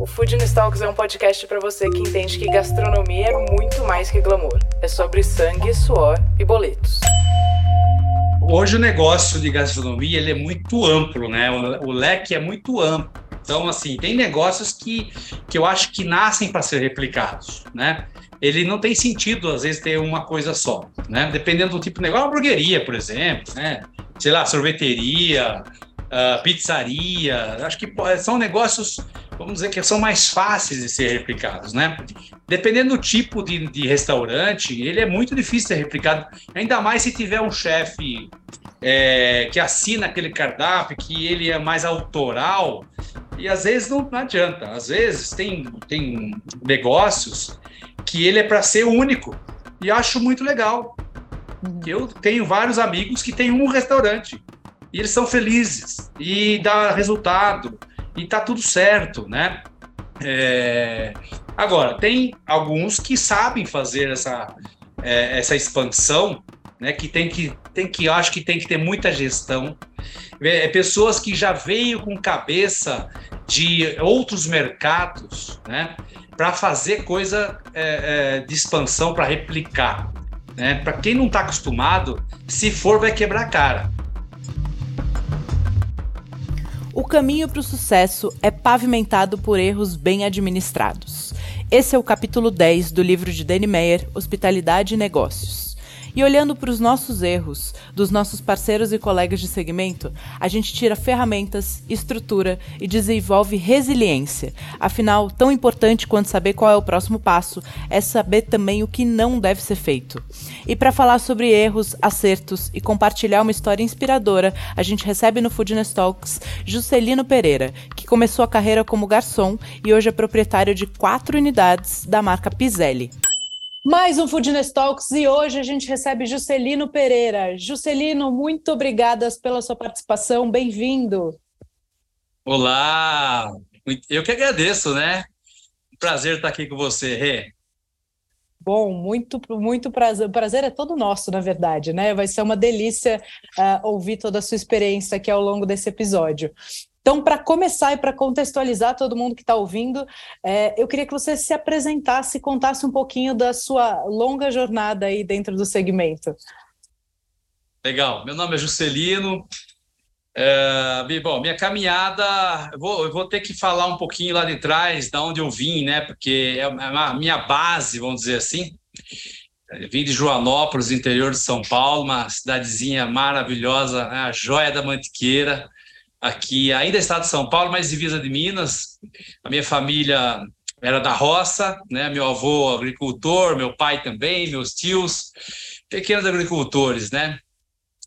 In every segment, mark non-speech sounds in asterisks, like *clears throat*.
O Food Talks é um podcast para você que entende que gastronomia é muito mais que glamour. É sobre sangue, suor e boletos. Hoje o negócio de gastronomia ele é muito amplo, né? O, o leque é muito amplo. Então, assim, tem negócios que, que eu acho que nascem para ser replicados, né? Ele não tem sentido, às vezes, ter uma coisa só, né? Dependendo do tipo de negócio, uma hamburgueria, por exemplo, né? Sei lá, sorveteria, uh, pizzaria. Acho que são negócios vamos dizer que são mais fáceis de ser replicados, né? Dependendo do tipo de, de restaurante, ele é muito difícil de ser replicado, ainda mais se tiver um chefe é, que assina aquele cardápio, que ele é mais autoral, e às vezes não, não adianta. Às vezes tem, tem negócios que ele é para ser único, e acho muito legal. Uhum. Eu tenho vários amigos que têm um restaurante, e eles são felizes, e dá resultado, e tá tudo certo, né? É... Agora, tem alguns que sabem fazer essa, é, essa expansão, né? Que tem que, tem que, eu acho que tem que ter muita gestão. É, pessoas que já veio com cabeça de outros mercados, né? Para fazer coisa é, é, de expansão, para replicar. Né? Para quem não está acostumado, se for, vai quebrar a cara. O caminho para o sucesso é pavimentado por erros bem administrados. Esse é o capítulo 10 do livro de Danny Meyer, Hospitalidade e Negócios. E olhando para os nossos erros, dos nossos parceiros e colegas de segmento, a gente tira ferramentas, estrutura e desenvolve resiliência. Afinal, tão importante quanto saber qual é o próximo passo é saber também o que não deve ser feito. E para falar sobre erros, acertos e compartilhar uma história inspiradora, a gente recebe no Foodness Talks Juscelino Pereira, que começou a carreira como garçom e hoje é proprietário de quatro unidades da marca Pizelli. Mais um Foodness Talks e hoje a gente recebe Juscelino Pereira. Juscelino, muito obrigada pela sua participação, bem-vindo. Olá, eu que agradeço, né? Prazer estar aqui com você, Rê. Bom, muito, muito prazer. O prazer é todo nosso, na verdade, né? Vai ser uma delícia uh, ouvir toda a sua experiência aqui ao longo desse episódio. Então, para começar e para contextualizar todo mundo que está ouvindo, é, eu queria que você se apresentasse e contasse um pouquinho da sua longa jornada aí dentro do segmento. Legal. Meu nome é Juscelino. É, bom, minha caminhada, eu vou, eu vou, ter que falar um pouquinho lá de trás, da onde eu vim, né? Porque é a minha base, vamos dizer assim. Eu vim de Joanópolis, interior de São Paulo, uma cidadezinha maravilhosa, né? a joia da Mantiqueira aqui, ainda estado de São Paulo, mas divisa de Minas. A minha família era da roça, né? Meu avô agricultor, meu pai também, meus tios, pequenos agricultores, né?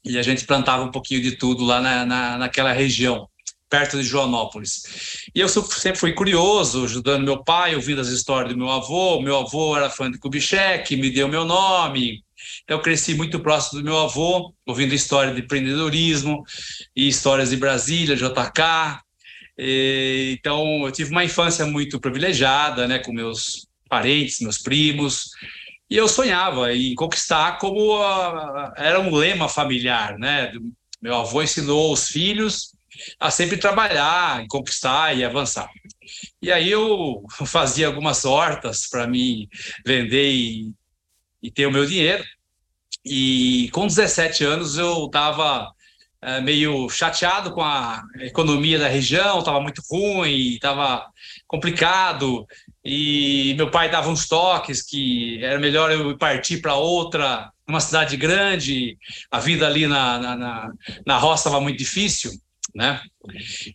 E a gente plantava um pouquinho de tudo lá na, na, naquela região, perto de Joanópolis. E eu sempre fui curioso, ajudando meu pai, ouvindo as histórias do meu avô. Meu avô era fã de Kubitschek, me deu meu nome, então, eu cresci muito próximo do meu avô, ouvindo história de empreendedorismo e histórias de Brasília, JK. E, então, eu tive uma infância muito privilegiada, né, com meus parentes, meus primos, e eu sonhava em conquistar como a, era um lema familiar, né? Meu avô ensinou os filhos a sempre trabalhar, conquistar e avançar. E aí eu *laughs* fazia algumas hortas para me vender e, e ter o meu dinheiro. E com 17 anos eu estava é, meio chateado com a economia da região, estava muito ruim, estava complicado. E meu pai dava uns toques que era melhor eu partir para outra, uma cidade grande. A vida ali na, na, na, na roça estava muito difícil, né?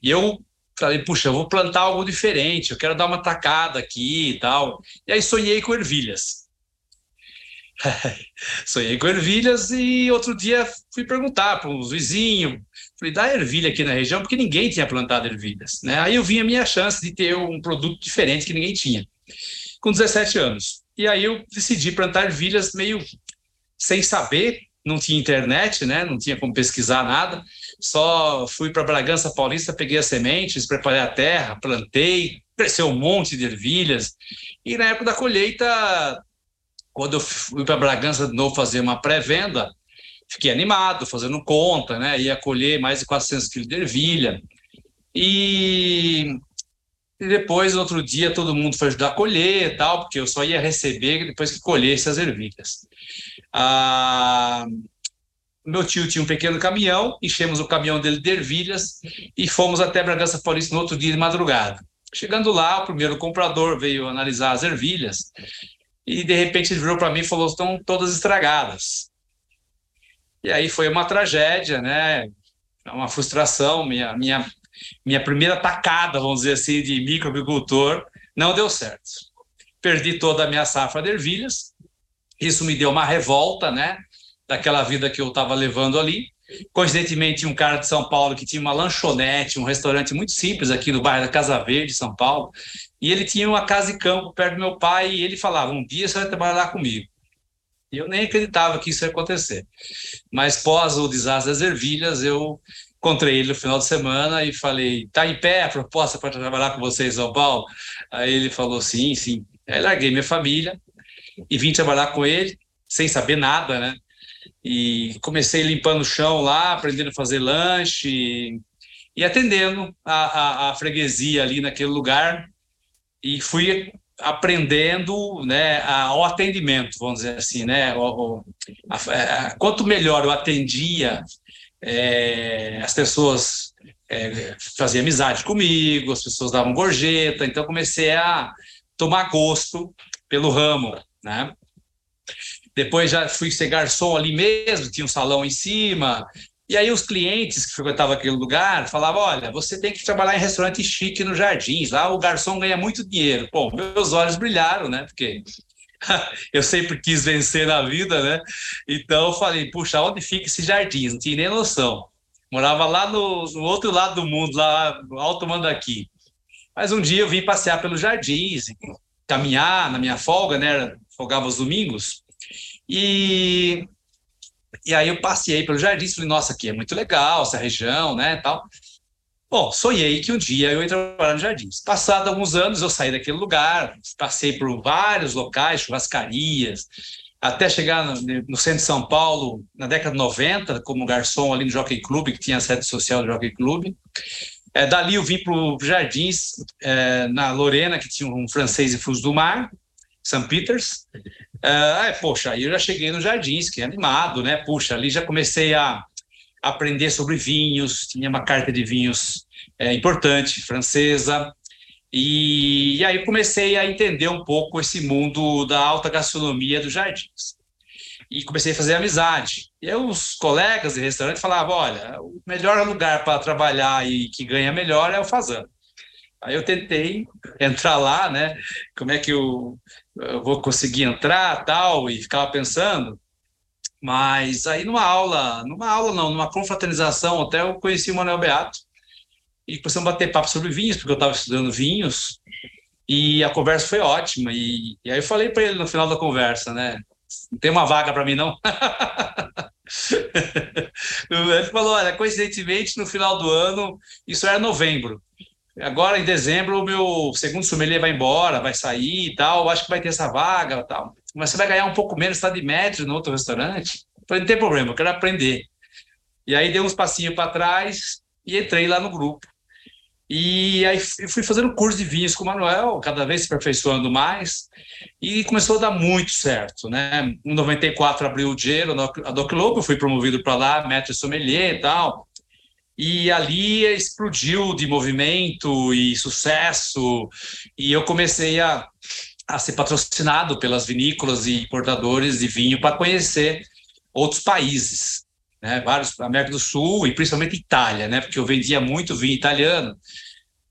E eu falei, puxa, eu vou plantar algo diferente, eu quero dar uma tacada aqui e tal. E aí sonhei com ervilhas. *laughs* Sonhei com ervilhas e outro dia fui perguntar para os vizinhos, falei, dá ervilha aqui na região, porque ninguém tinha plantado ervilhas, né? Aí eu vi a minha chance de ter um produto diferente que ninguém tinha, com 17 anos. E aí eu decidi plantar ervilhas meio sem saber, não tinha internet, né? Não tinha como pesquisar nada. Só fui para Bragança Paulista, peguei as sementes, preparei a terra, plantei, cresceu um monte de ervilhas. E na época da colheita, quando eu fui para Bragança de novo fazer uma pré-venda, fiquei animado, fazendo conta, né? Ia colher mais de 400 quilos de ervilha. E, e depois, outro dia, todo mundo foi ajudar a colher e tal, porque eu só ia receber depois que colhesse as ervilhas. Ah, meu tio tinha um pequeno caminhão, enchemos o caminhão dele de ervilhas e fomos até Bragança Paulista no outro dia de madrugada. Chegando lá, o primeiro comprador veio analisar as ervilhas e de repente ele virou para mim e falou: estão todas estragadas. E aí foi uma tragédia, né? Uma frustração. Minha, minha, minha primeira tacada, vamos dizer assim, de microagricultor não deu certo. Perdi toda a minha safra de ervilhas. Isso me deu uma revolta, né? daquela vida que eu estava levando ali. Coincidentemente, um cara de São Paulo que tinha uma lanchonete, um restaurante muito simples aqui no bairro da Casa Verde, São Paulo, e ele tinha uma casa de campo perto do meu pai, e ele falava: Um dia você vai trabalhar comigo. E eu nem acreditava que isso ia acontecer. Mas pós o desastre das ervilhas, eu encontrei ele no final de semana e falei: Tá em pé a proposta para trabalhar com você em São Paulo? Aí ele falou: Sim, sim. Aí larguei minha família e vim trabalhar com ele, sem saber nada, né? e comecei limpando o chão lá, aprendendo a fazer lanche e atendendo a, a, a freguesia ali naquele lugar e fui aprendendo né, ao atendimento, vamos dizer assim, né? O, a, a, quanto melhor eu atendia, é, as pessoas é, faziam amizade comigo, as pessoas davam gorjeta, então comecei a tomar gosto pelo ramo, né? Depois já fui ser garçom ali mesmo, tinha um salão em cima. E aí os clientes que frequentavam aquele lugar falavam, olha, você tem que trabalhar em restaurante chique no Jardins, lá o garçom ganha muito dinheiro. Bom, meus olhos brilharam, né? Porque *laughs* eu sempre quis vencer na vida, né? Então eu falei, puxa, onde fica esse Jardins? Não tinha nem noção. Morava lá no, no outro lado do mundo, lá no Alto Mandaqui. Mas um dia eu vim passear pelos Jardins, caminhar na minha folga, né? Folgava os domingos. E, e aí eu passei pelo jardim e falei, nossa, aqui é muito legal, essa região, né, tal. Bom, sonhei que um dia eu ia trabalhar no Jardins. Passado alguns anos, eu saí daquele lugar, passei por vários locais, churrascarias, até chegar no, no, centro de São Paulo, na década de 90, como garçom ali no Jockey Club, que tinha a sede social do Jockey Club. É, dali eu vim para o Jardins, é, na Lorena, que tinha um francês e Frutos do Mar, St. Peters. Uh, poxa, aí eu já cheguei no Jardins, que é animado, né? Puxa, ali já comecei a aprender sobre vinhos, tinha uma carta de vinhos é, importante, francesa, e, e, aí comecei a entender um pouco esse mundo da alta gastronomia dos Jardins. E comecei a fazer amizade. E aí os colegas de restaurante falavam, olha, o melhor lugar para trabalhar e que ganha melhor é o Fazano. Aí eu tentei entrar lá, né? Como é que eu, eu vou conseguir entrar, tal, e ficava pensando. Mas aí numa aula, numa aula não, numa confraternização, até eu conheci o Manuel Beato e começamos a bater papo sobre vinhos, porque eu estava estudando vinhos, e a conversa foi ótima. E, e aí eu falei para ele no final da conversa, né? Não tem uma vaga para mim, não? *laughs* ele falou: olha, coincidentemente, no final do ano, isso era novembro. Agora, em dezembro, o meu segundo sommelier vai embora, vai sair e tal. Acho que vai ter essa vaga tal. Mas você vai ganhar um pouco menos, está de médio no outro restaurante. Falei, não tem problema, eu quero aprender. E aí dei uns passinhos para trás e entrei lá no grupo. E aí fui fazendo curso de vinhos com o Manuel, cada vez se aperfeiçoando mais, e começou a dar muito certo, né? Em 94 abriu o dinheiro, a Doc Lobo, fui promovido para lá, maître sommelier e tal e ali explodiu de movimento e sucesso, e eu comecei a, a ser patrocinado pelas vinícolas e importadores de vinho para conhecer outros países, né, vários, América do Sul e principalmente Itália, né, porque eu vendia muito vinho italiano,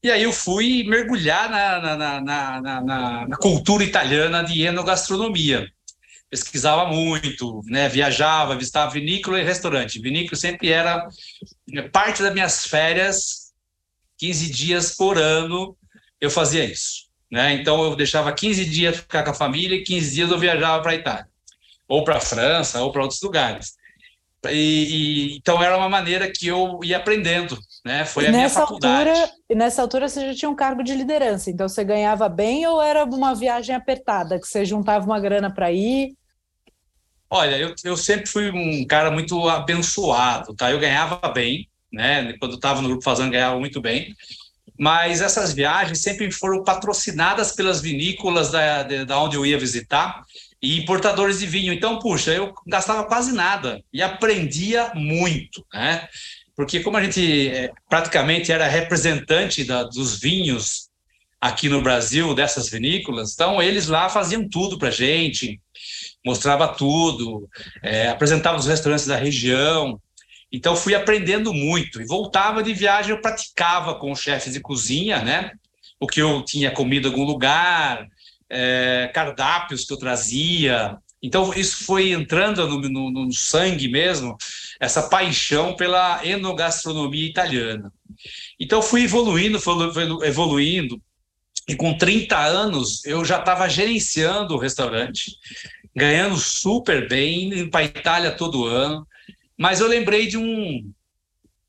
e aí eu fui mergulhar na, na, na, na, na cultura italiana de enogastronomia, pesquisava muito, né? viajava, visitava vinícola e restaurante. Vinícola sempre era parte das minhas férias, 15 dias por ano, eu fazia isso. Né? Então eu deixava 15 dias ficar com a família e 15 dias eu viajava para a Itália, ou para a França, ou para outros lugares. E, e, então era uma maneira que eu ia aprendendo, né? Foi e a minha faculdade. Altura, e nessa altura você já tinha um cargo de liderança, então você ganhava bem ou era uma viagem apertada, que você juntava uma grana para ir? Olha, eu, eu sempre fui um cara muito abençoado, tá? Eu ganhava bem, né? Quando estava no grupo fazendo ganhava muito bem. Mas essas viagens sempre foram patrocinadas pelas vinícolas da, da onde eu ia visitar e importadores de vinho. Então, puxa, eu gastava quase nada e aprendia muito, né? Porque como a gente é, praticamente era representante da, dos vinhos aqui no Brasil, dessas vinícolas, então eles lá faziam tudo para gente, mostrava tudo, é, apresentava os restaurantes da região. Então fui aprendendo muito e voltava de viagem eu praticava com chefes de cozinha, né? O que eu tinha comido em algum lugar, é, cardápios que eu trazia. Então, isso foi entrando no, no, no, sangue mesmo, essa paixão pela enogastronomia italiana. Então, fui evoluindo, fui evoluindo, e com 30 anos eu já estava gerenciando o restaurante, ganhando super bem, indo para a Itália todo ano. Mas eu lembrei de um,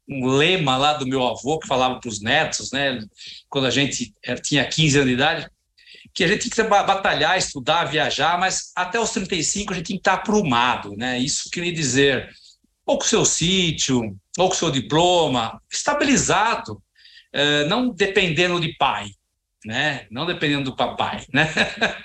um lema lá do meu avô que falava para os netos, né? Quando a gente tinha 15 anos de idade, que a gente tem que batalhar, estudar, viajar, mas até os 35 a gente tem que estar aprumado, né? Isso queria dizer, ou com o seu sítio, ou com o seu diploma, estabilizado, eh, não dependendo de pai, né? Não dependendo do papai, né?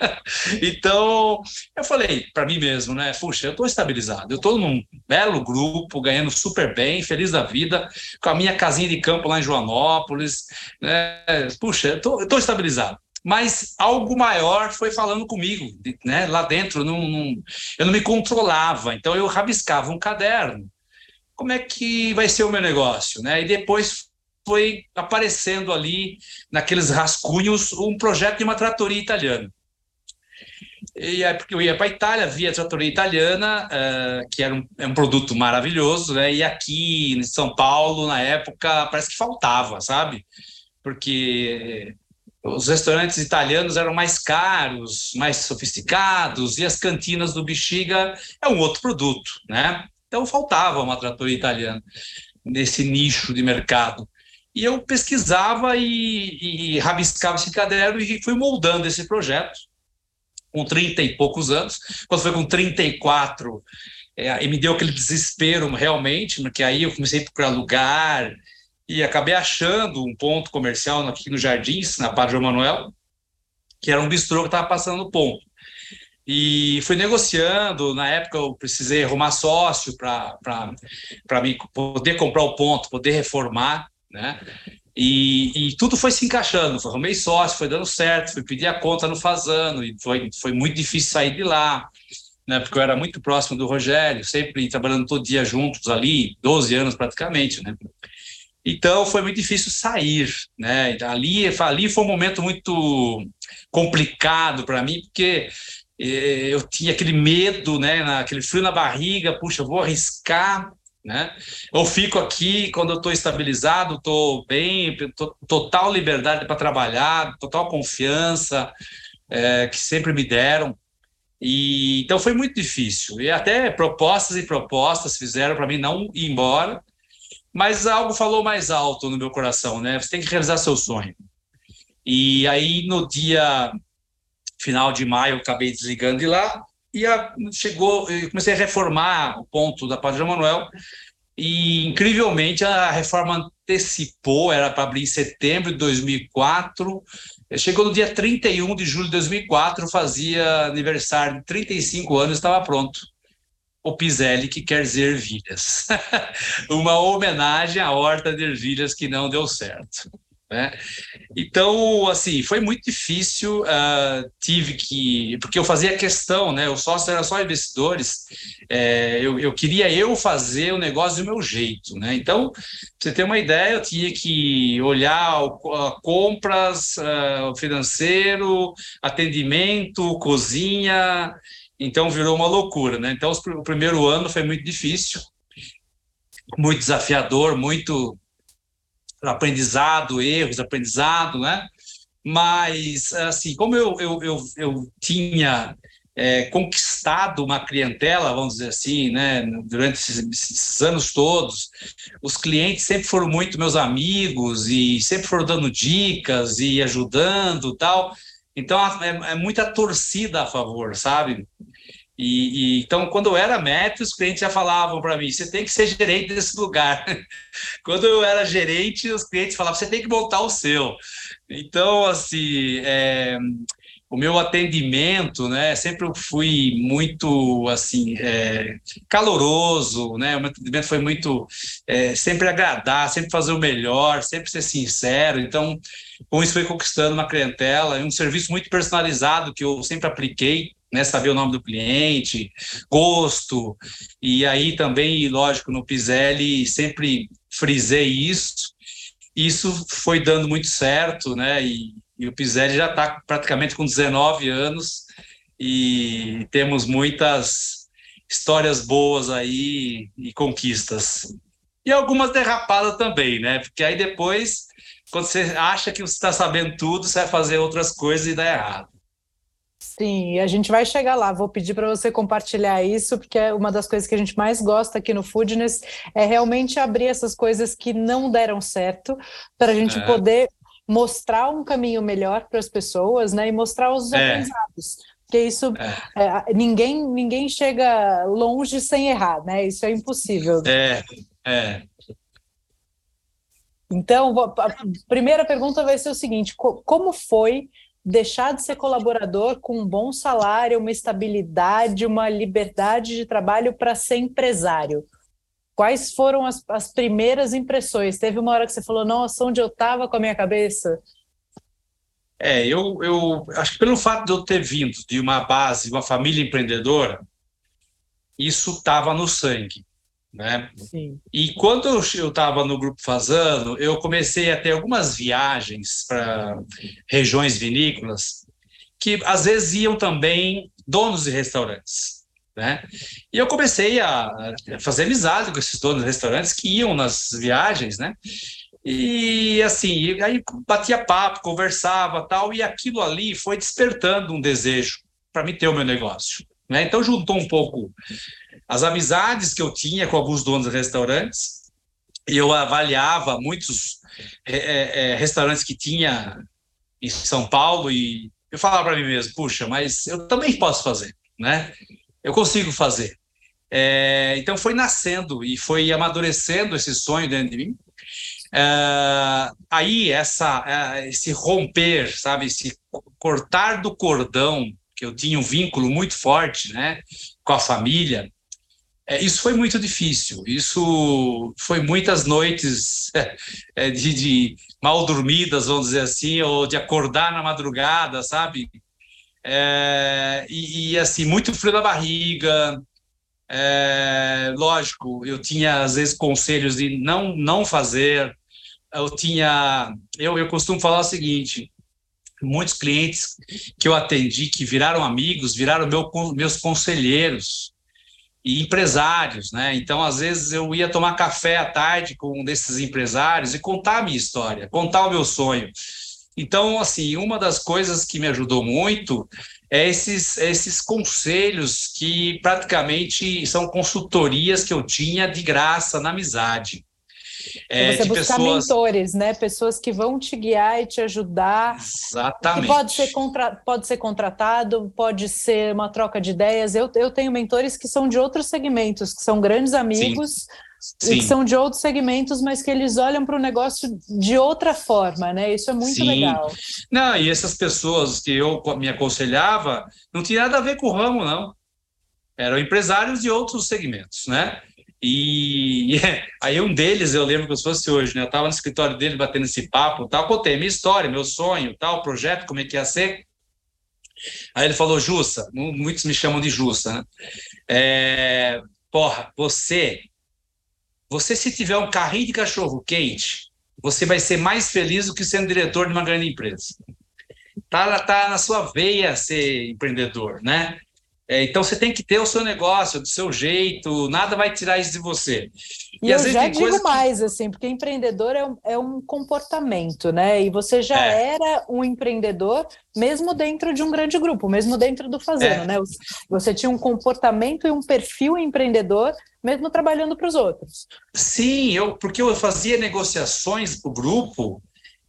*laughs* então, eu falei para mim mesmo, né? Puxa, eu estou estabilizado, eu estou num belo grupo, ganhando super bem, feliz da vida, com a minha casinha de campo lá em Joanópolis, né? Puxa, eu estou estabilizado mas algo maior foi falando comigo, né? Lá dentro, não, não, eu não me controlava, então eu rabiscava um caderno. Como é que vai ser o meu negócio, né? E depois foi aparecendo ali naqueles rascunhos um projeto de uma tratoria italiana. E é porque eu ia para a Itália, via a tratoria italiana, uh, que era um, é um produto maravilhoso, né? E aqui em São Paulo, na época, parece que faltava, sabe? Porque os restaurantes italianos eram mais caros, mais sofisticados, e as cantinas do Bexiga é um outro produto, né? Então faltava uma tratoria italiana nesse nicho de mercado. E eu pesquisava e, e rabiscava esse caderno e fui moldando esse projeto com 30 e poucos anos. Quando foi com 34, é, e me deu aquele desespero realmente, porque aí eu comecei a procurar lugar, e acabei achando um ponto comercial aqui no Jardins, na Padre João Manuel, que era um bistrô que estava passando no ponto. E fui negociando, na época eu precisei arrumar sócio para mim poder comprar o ponto, poder reformar, né? E, e, tudo foi se encaixando, foi, arrumei sócio, foi dando certo, fui pedir a conta no Fazano, e foi, foi muito difícil sair de lá, né? Porque eu era muito próximo do Rogério, sempre trabalhando todo dia juntos ali, 12 anos praticamente, né? Então foi muito difícil sair, né? Então, ali, ali foi um momento muito complicado para mim, porque eh, eu tinha aquele medo, né? Aquele frio na barriga, puxa, vou arriscar, né? Eu fico aqui quando eu estou estabilizado, estou bem, total liberdade para trabalhar, total confiança é, que sempre me deram. E então foi muito difícil. E até propostas e propostas fizeram para mim não ir embora mas algo falou mais alto no meu coração, né? Você tem que realizar seu sonho. E aí, no dia final de maio, eu acabei desligando de lá e a, chegou, eu comecei a reformar o ponto da Padre Manuel e, incrivelmente, a reforma antecipou, era para abrir em setembro de 2004, chegou no dia 31 de julho de 2004, fazia aniversário de 35 anos, estava pronto o Piselli, que quer dizer ervilhas. *laughs* Uma homenagem à horta de ervilhas que não deu certo. Né? Então, assim, foi muito difícil. Uh, tive que. Porque eu fazia questão, né? O sócio era só investidores. É, eu, eu queria eu fazer o negócio do meu jeito, né? Então, pra você ter uma ideia, eu tinha que olhar compras, uh, financeiro, atendimento, cozinha então virou uma loucura, né? Então o primeiro ano foi muito difícil, muito desafiador, muito aprendizado, erros, aprendizado, né? Mas assim, como eu eu, eu, eu tinha é, conquistado uma clientela, vamos dizer assim, né, durante esses, esses, anos todos. Os clientes sempre foram muito meus amigos e sempre foram dando dicas e ajudando tal. Então é, é muita torcida a favor, sabe? E, e, então, quando eu era MET, os clientes já falavam para mim: você tem que ser gerente desse lugar. *laughs* quando eu era gerente, os clientes falavam: você tem que montar o seu. Então, assim, é, o meu atendimento, né, sempre fui muito, assim, é, caloroso, né, o meu atendimento foi muito, é, sempre agradar, sempre fazer o melhor, sempre ser sincero, então, com isso foi conquistando uma clientela, um serviço muito personalizado que eu sempre apliquei, né, saber o nome do cliente, gosto, e aí também, lógico, no Piselli sempre frisei isso, isso foi dando muito certo, né, e e o Piselli já está praticamente com 19 anos e temos muitas histórias boas aí e conquistas. E algumas derrapadas também, né? Porque aí depois, quando você acha que você está sabendo tudo, você vai fazer outras coisas e dá errado. Sim, a gente vai chegar lá. Vou pedir para você compartilhar isso, porque é uma das coisas que a gente mais gosta aqui no Foodness é realmente abrir essas coisas que não deram certo, para a gente é. poder mostrar um caminho melhor para as pessoas, né? E mostrar os é. aprendizados. Porque isso é. É, ninguém ninguém chega longe sem errar, né? Isso é impossível. É, é. Então, a primeira pergunta vai ser o seguinte: como foi deixar de ser colaborador com um bom salário, uma estabilidade, uma liberdade de trabalho para ser empresário? Quais foram as, as primeiras impressões? Teve uma hora que você falou, nossa, onde eu estava com a minha cabeça? É, eu, eu acho que pelo fato de eu ter vindo de uma base, de uma família empreendedora, isso estava no sangue. Né? Sim. E quando eu estava no Grupo Fazano, eu comecei a ter algumas viagens para regiões vinícolas que às vezes iam também donos de restaurantes né? E eu comecei a fazer amizade com esses donos de restaurantes que iam nas viagens, né? E assim, aí batia papo, conversava tal, e aquilo ali foi despertando um desejo para me ter o meu negócio. Né? Então juntou um pouco as amizades que eu tinha com alguns donos de restaurantes, e eu avaliava muitos é, é restaurantes que tinha em São Paulo, e eu falava para mim mesmo, puxa, mas eu também posso fazer, né? Eu consigo fazer. É, então foi nascendo e foi amadurecendo esse sonho dentro de mim. É, aí essa, é, esse romper, sabe, esse cortar do cordão, que eu tinha um vínculo muito forte, né, com a família, é, isso foi muito difícil. Isso foi muitas noites *laughs* é, de, de, mal dormidas, vamos dizer assim, ou de acordar na madrugada, sabe? É, e, e, assim, muito frio na barriga. É, lógico, eu tinha às vezes conselhos de não não fazer. Eu tinha, eu, eu costumo falar o seguinte: muitos clientes que eu atendi que viraram amigos, viraram meu, meus conselheiros e empresários, né? Então, às vezes eu ia tomar café à tarde com um desses empresários e contar a minha história, contar o meu sonho. Então, assim, uma das coisas que me ajudou muito é esses, esses conselhos que praticamente são consultorias que eu tinha de graça na amizade. É, você buscar pessoas... mentores, né? Pessoas que vão te guiar e te ajudar. Exatamente. pode ser, contra... pode ser contratado, pode ser uma troca de ideias. Eu, eu tenho mentores que são de outros segmentos, que são grandes amigos. Sim Sim. que são de outros segmentos, mas que eles olham para o negócio de outra forma, né? Isso é muito Sim. legal. Não, e essas pessoas que eu me aconselhava não tinha nada a ver com o ramo, não. Eram empresários de outros segmentos, né? E, *laughs* aí um deles, eu lembro que se fosse hoje, né? Eu estava no escritório dele batendo esse papo, tal, contei minha história, meu sonho, tal, projeto, como é que ia ser. Aí ele falou, Jussa, muitos me chamam de Jussa, né? É, porra, você você, se tiver um carrinho de cachorro quente, você vai ser mais feliz do que sendo diretor de uma grande empresa. Tá, tá na sua veia ser empreendedor, né? É, então você tem que ter o seu negócio, do seu jeito, nada vai tirar isso de você. E, e eu já digo mais, que... assim, porque empreendedor é um, é um, comportamento, né? E você já é. era um empreendedor mesmo dentro de um grande grupo, mesmo dentro do Fazendo, é. né? Você tinha um comportamento e um perfil empreendedor, mesmo trabalhando para os outros. Sim, eu, porque eu fazia negociações para o grupo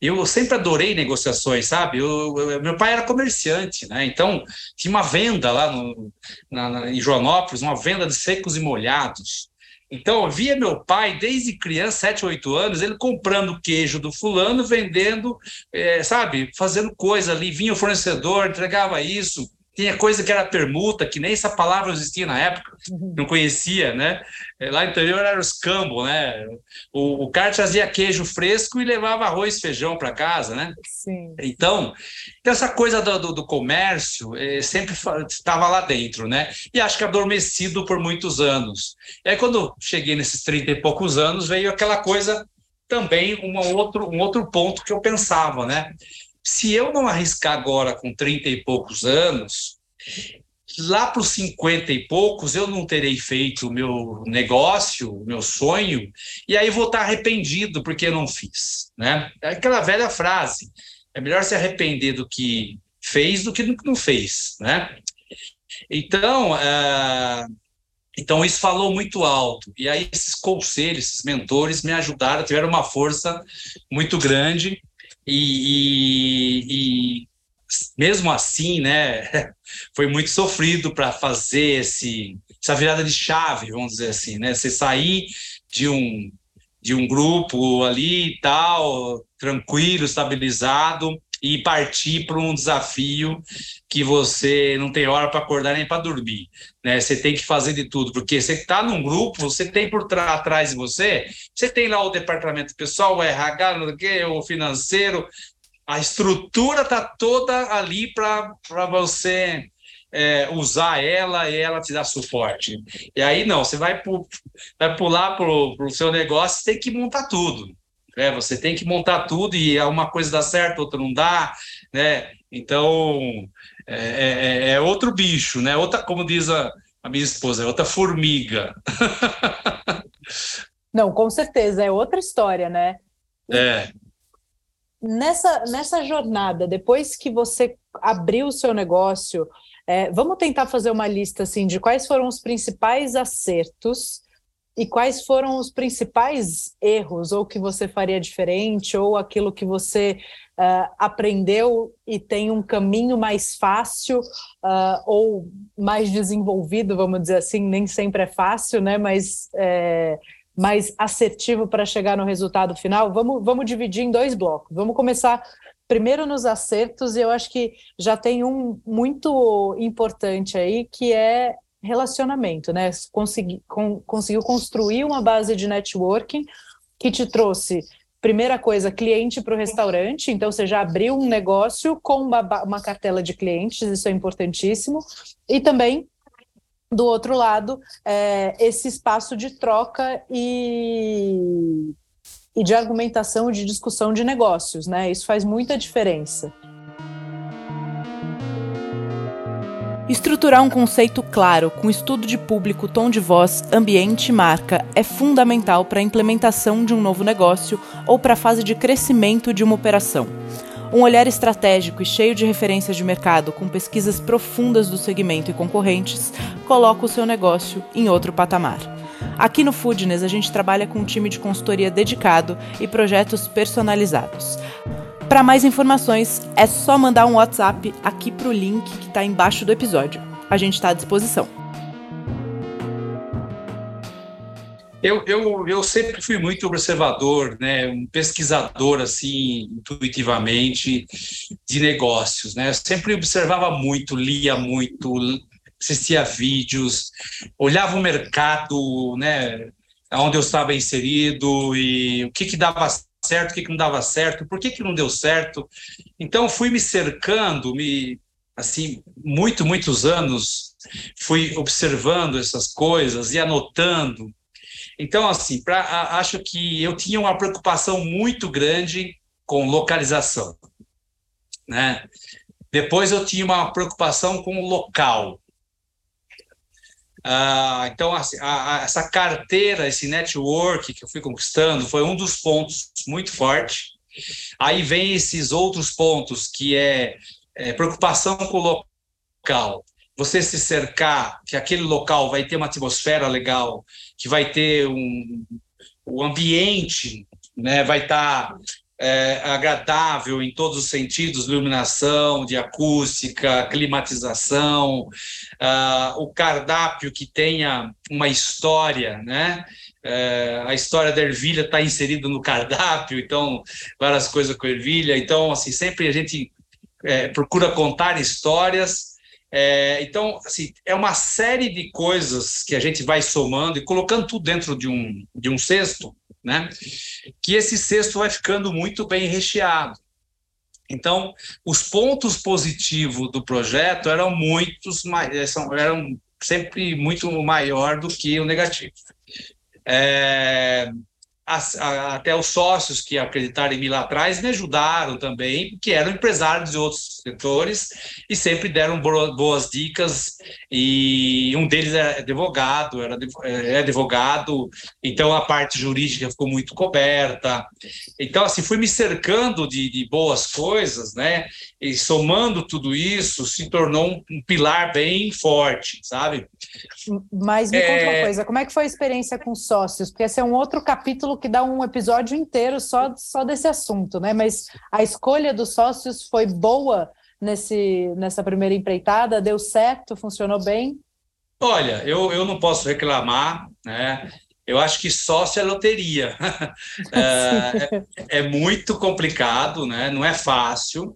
eu sempre adorei negociações, sabe? Eu, eu, meu pai era comerciante, né? Então, tinha uma venda lá no, na, na, em Joanópolis, uma venda de secos e molhados. Então, eu via meu pai, desde criança, 7, 8 anos, ele comprando queijo do fulano, vendendo, é, sabe? Fazendo coisa ali. Vinha o fornecedor, entregava isso tinha coisa que era permuta, que nem essa palavra existia na época, uhum. não conhecia, né? É, lá no interior era o escambo, né? O, o cara trazia queijo fresco e levava arroz e feijão para casa, né? Sim. Então, essa coisa do, do, do comércio é, sempre estava lá dentro, né? E acho que adormecido por muitos anos. E aí, quando cheguei nesses 30 e poucos anos, veio aquela coisa também, uma outro, um outro ponto que eu pensava, né? Se eu não arriscar agora com 30 e poucos anos, lá para os 50 e poucos eu não terei feito o meu negócio, o meu sonho, e aí vou estar arrependido porque não fiz. Né? É aquela velha frase: é melhor se arrepender do que fez do que do que não fez. Né? Então, uh, então isso falou muito alto. E aí esses conselhos, esses mentores me ajudaram, tiveram uma força muito grande e, e, e mesmo assim, né, *laughs* foi muito sofrido para fazer esse, essa virada de chave, vamos dizer assim, né? Você sair de um de um grupo ali e tal, tranquilo, estabilizado, e partir para um desafio que você não tem hora para acordar nem para dormir, né? Você tem que fazer de tudo, porque você está num grupo, você tem por trás de você, você tem lá o departamento pessoal, o RH, o financeiro, a estrutura está toda ali para você é, usar ela e ela te dar suporte. E aí não, você vai, pu vai pular para o seu negócio, você tem que montar tudo. Né? Você tem que montar tudo e uma coisa dá certo, outra não dá. Né? Então é, é, é, é outro bicho, né? Outra, como diz a, a minha esposa, é outra formiga. *laughs* Não, com certeza, é outra história, né? É nessa, nessa jornada, depois que você abriu o seu negócio, é, vamos tentar fazer uma lista assim de quais foram os principais acertos e quais foram os principais erros, ou que você faria diferente, ou aquilo que você uh, aprendeu e tem um caminho mais fácil uh, ou mais desenvolvido, vamos dizer assim, nem sempre é fácil, né? Mas é, mais assertivo para chegar no resultado final, vamos, vamos dividir em dois blocos. Vamos começar primeiro nos acertos, e eu acho que já tem um muito importante aí, que é relacionamento, né? Consegui, com, conseguiu construir uma base de networking que te trouxe, primeira coisa, cliente para o restaurante, então você já abriu um negócio com uma, uma cartela de clientes, isso é importantíssimo, e também do outro lado, é, esse espaço de troca e, e de argumentação, de discussão de negócios, né? Isso faz muita diferença. Estruturar um conceito claro, com estudo de público, tom de voz, ambiente e marca é fundamental para a implementação de um novo negócio ou para a fase de crescimento de uma operação. Um olhar estratégico e cheio de referências de mercado, com pesquisas profundas do segmento e concorrentes, coloca o seu negócio em outro patamar. Aqui no Foodness, a gente trabalha com um time de consultoria dedicado e projetos personalizados. Para mais informações, é só mandar um WhatsApp aqui para o link que está embaixo do episódio. A gente está à disposição. Eu, eu, eu sempre fui muito observador, né, um pesquisador assim, intuitivamente de negócios, né? Eu sempre observava muito, lia muito, assistia vídeos, olhava o mercado, né, onde eu estava inserido e o que que dava certo, o que que não dava certo, por que que não deu certo. Então fui me cercando, me assim, muito muitos anos fui observando essas coisas e anotando então, assim, pra, acho que eu tinha uma preocupação muito grande com localização. Né? Depois eu tinha uma preocupação com o local. Uh, então, assim, a, a, essa carteira, esse network que eu fui conquistando foi um dos pontos muito forte. Aí vem esses outros pontos, que é, é preocupação com o local. Você se cercar, que aquele local vai ter uma atmosfera legal, que vai ter um, o ambiente, né, vai estar tá é, agradável em todos os sentidos, iluminação, de acústica, climatização, uh, o cardápio que tenha uma história, né? É, a história da ervilha está inserida no cardápio, então várias coisas com ervilha. Então, assim, sempre a gente é, procura contar histórias. É, então, assim, é uma série de coisas que a gente vai somando e colocando tudo dentro de um, de um cesto né? Que esse cesto vai ficando muito bem recheado. Então, os pontos positivos do projeto eram muitos, eh, eram sempre muito maior do que o negativo. É, até os sócios que acreditaram em mim lá atrás me ajudaram também, que eram empresários de outros setores e sempre deram boas dicas. E um deles é advogado, era é advogado, então a parte jurídica ficou muito coberta. Então, assim, fui me cercando de, de boas coisas, né? E somando tudo isso, se tornou um, um pilar bem forte, sabe? Mas me é... conta uma coisa, como é que foi a experiência com sócios? Porque esse é um outro capítulo que dá um episódio inteiro só, só desse assunto, né? Mas a escolha dos sócios foi boa nesse, nessa primeira empreitada? Deu certo? Funcionou bem? Olha, eu, eu não posso reclamar, né? Eu acho que sócio é loteria. *laughs* é, é, é, muito complicado, né? Não é fácil.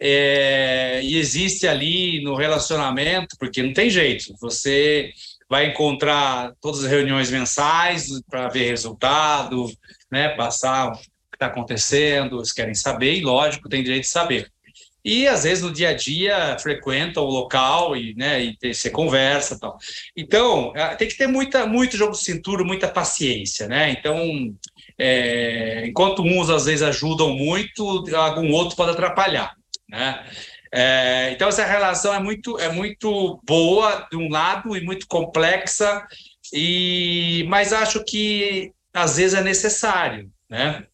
É, e existe ali no relacionamento, porque não tem jeito. Você vai encontrar todas as reuniões mensais para ver resultado, né? Passar o que está acontecendo, eles querem saber, e lógico, tem direito de saber e às vezes no dia a dia frequenta o local e, né, e você conversa tal. Então, tem que ter muita, muito jogo de cintura, muita paciência, né? Então, é, enquanto uns às vezes ajudam muito, algum outro pode atrapalhar, né? É, então essa relação é muito é muito boa de um lado e muito complexa e mas acho que às vezes é necessário, né?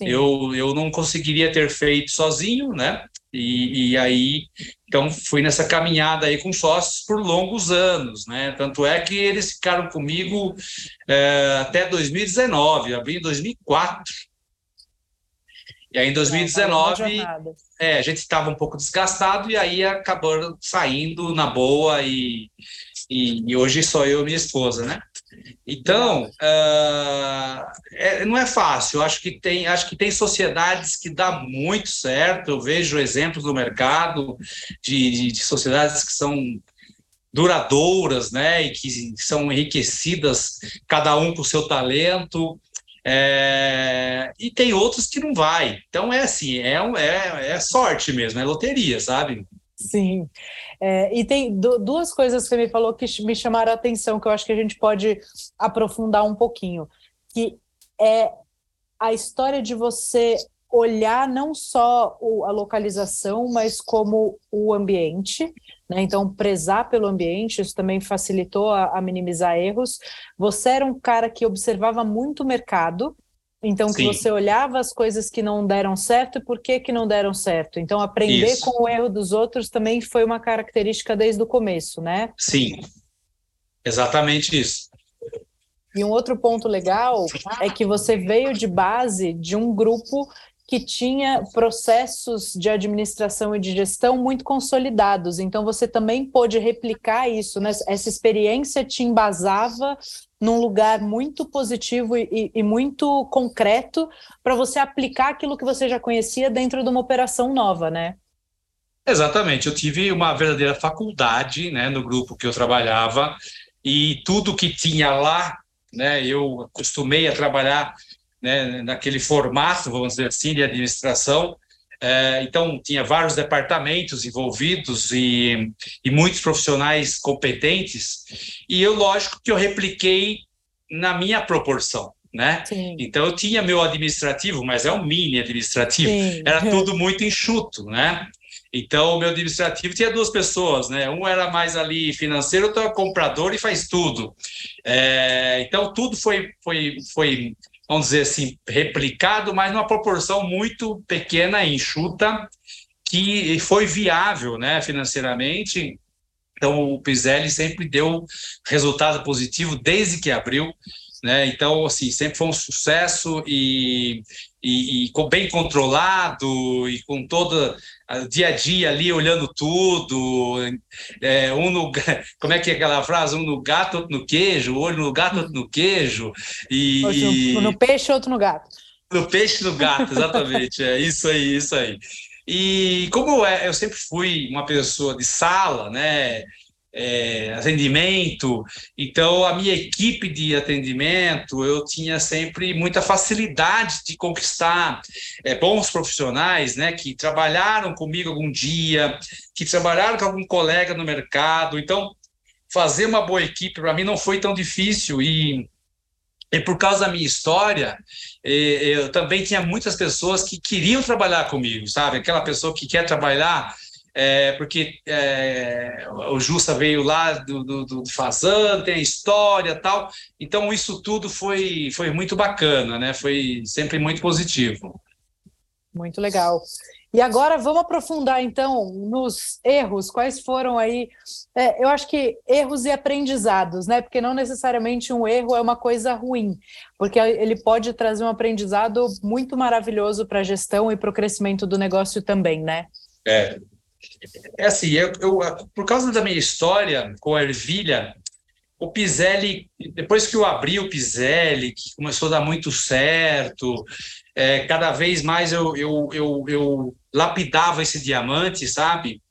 Eu, eu não conseguiria ter feito sozinho, né? E, e, aí, então, fui nessa caminhada aí com sócios por longos anos, né? Tanto é que eles ficaram comigo é, até 2019, abri em 2004. E aí, em 2019, é, a gente estava um pouco desgastado e aí acabou saindo na boa e, e, e hoje sou eu e minha esposa, né? Então, uh, é, não é fácil. Acho que tem, acho que tem sociedades que dá muito certo. Eu vejo exemplos no mercado de, de, de sociedades que são duradouras, né, e que são enriquecidas, cada um com o seu talento. É, e tem outros que não vai. Então é assim, é, é, é sorte mesmo, é loteria, sabe? Sim. É, e tem duas coisas que você me falou que me chamaram a atenção, que eu acho que a gente pode aprofundar um pouquinho. Que é a história de você olhar não só o, a localização, mas como o ambiente. Né? Então, prezar pelo ambiente, isso também facilitou a, a minimizar erros. Você era um cara que observava muito o mercado, então, que Sim. você olhava as coisas que não deram certo e por que, que não deram certo. Então, aprender isso. com o erro dos outros também foi uma característica desde o começo, né? Sim, exatamente isso. E um outro ponto legal é que você veio de base de um grupo que tinha processos de administração e de gestão muito consolidados. Então, você também pôde replicar isso, né? Essa experiência te embasava num lugar muito positivo e, e muito concreto para você aplicar aquilo que você já conhecia dentro de uma operação nova, né? Exatamente. Eu tive uma verdadeira faculdade, né, no grupo que eu trabalhava e tudo que tinha lá, né, eu acostumei a trabalhar né, naquele formato, vamos dizer assim, de administração. É, então, tinha vários departamentos envolvidos e, e muitos profissionais competentes, e eu, lógico, que eu repliquei na minha proporção. Né? Então eu tinha meu administrativo, mas é um mini administrativo, Sim. era *laughs* tudo muito enxuto, né? Então, o meu administrativo tinha duas pessoas, né? Um era mais ali financeiro, outro era comprador e faz tudo. É, então, tudo foi, foi, foi, vamos dizer assim, replicado, mas numa proporção muito pequena, enxuta, que foi viável, né, financeiramente. Então, o Piselli sempre deu resultado positivo desde que abriu. Né? Então, assim, sempre foi um sucesso e, e, e bem controlado e com todo o dia a dia ali olhando tudo, é, um no, *laughs* como é que é aquela frase, um no gato, outro no queijo, olho no gato, outro no queijo e, no, no peixe, outro no gato. No peixe, no gato, exatamente, é isso aí, isso aí. E como é, eu sempre fui uma pessoa de sala, né? É, atendimento. Então, a minha equipe de atendimento, eu tinha sempre muita facilidade de conquistar é, bons profissionais, né, que trabalharam comigo algum dia, que trabalharam com algum colega no mercado. Então, fazer uma boa equipe para mim não foi tão difícil e e por causa da minha história, eu também tinha muitas pessoas que queriam trabalhar comigo, sabe? Aquela pessoa que quer trabalhar é, porque é, o Justa veio lá do, do, do Fazan, tem a história tal. Então, isso tudo foi, foi muito bacana, né? Foi sempre muito positivo. Muito legal. E agora vamos aprofundar então nos erros. Quais foram aí? É, eu acho que erros e aprendizados, né? Porque não necessariamente um erro é uma coisa ruim, porque ele pode trazer um aprendizado muito maravilhoso para a gestão e para o crescimento do negócio também, né? É, é assim, eu, eu, por causa da minha história com a ervilha, o Piselli, depois que eu abri o Piselli, que começou a dar muito certo, é, cada vez mais eu, eu, eu, eu, lapidava esse diamante, sabe?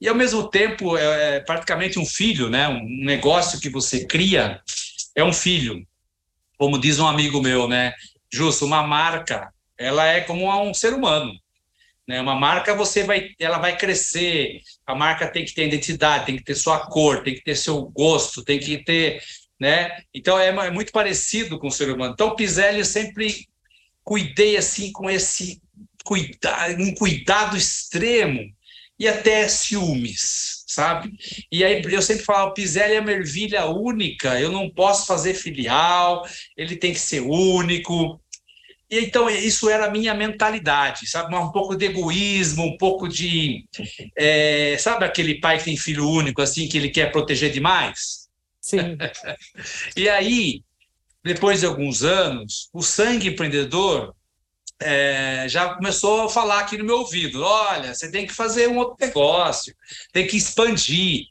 E ao mesmo tempo é, é praticamente um filho, né? Um negócio que você cria é um filho, como diz um amigo meu, né? Justo, uma marca, ela é como um ser humano. Né? Uma marca você vai, ela vai crescer. A marca tem que ter identidade, tem que ter sua cor, tem que ter seu gosto, tem que ter, né? Então é, é muito parecido com o ser humano. Então Piselli eu sempre cuidei assim com esse cuidado, um cuidado extremo e até ciúmes, sabe? E aí eu sempre falo, Piselli é uma única, eu não posso fazer filial, ele tem que ser único. E então isso era a minha mentalidade, sabe? Um pouco de egoísmo, um pouco de. É, sabe aquele pai que tem filho único, assim, que ele quer proteger demais? Sim. *laughs* e aí, depois de alguns anos, o sangue empreendedor é, já começou a falar aqui no meu ouvido: olha, você tem que fazer um outro negócio, tem que expandir.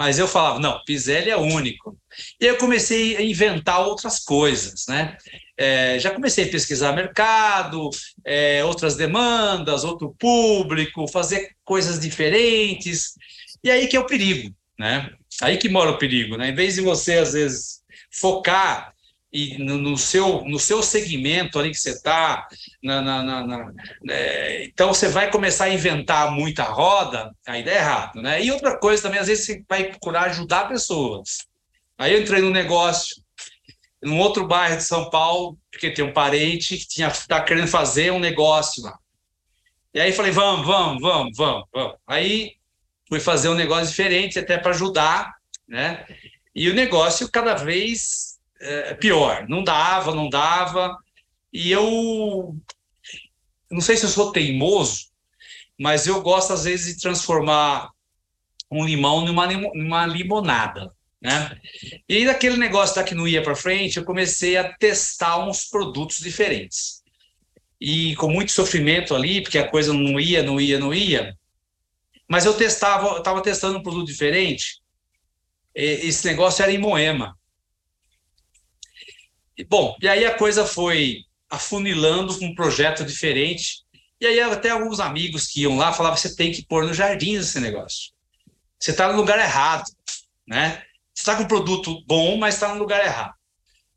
Mas eu falava: não, Piselli é único. E eu comecei a inventar outras coisas, né? é, já comecei a pesquisar mercado, é, outras demandas, outro público, fazer coisas diferentes. E aí que é o perigo, né? Aí que mora o perigo, né? Em vez de você, às vezes, focar e no, no seu, no seu segmento ali que você está, é, então você vai começar a inventar muita roda, aí dá errado, né? E outra coisa também, às vezes você vai procurar ajudar pessoas. Aí eu entrei no negócio, num outro bairro de São Paulo, porque tem um parente que tinha tá querendo fazer um negócio lá. E aí falei, vamos, vamos, vamos, vamos, vamos. Aí fui fazer um negócio diferente até para ajudar, né? E o negócio cada vez é, pior. Não dava, não dava. E eu não sei se eu sou teimoso, mas eu gosto às vezes de transformar um limão numa, numa limonada. Né? E daquele negócio da que não ia para frente, eu comecei a testar uns produtos diferentes. E com muito sofrimento ali, porque a coisa não ia, não ia, não ia. Mas eu testava, estava testando um produto diferente. Esse negócio era em Moema. Bom, e aí a coisa foi afunilando com um projeto diferente. E aí até alguns amigos que iam lá falavam: você tem que pôr no jardim esse negócio. Você está no lugar errado, né? está com um produto bom, mas está no lugar errado.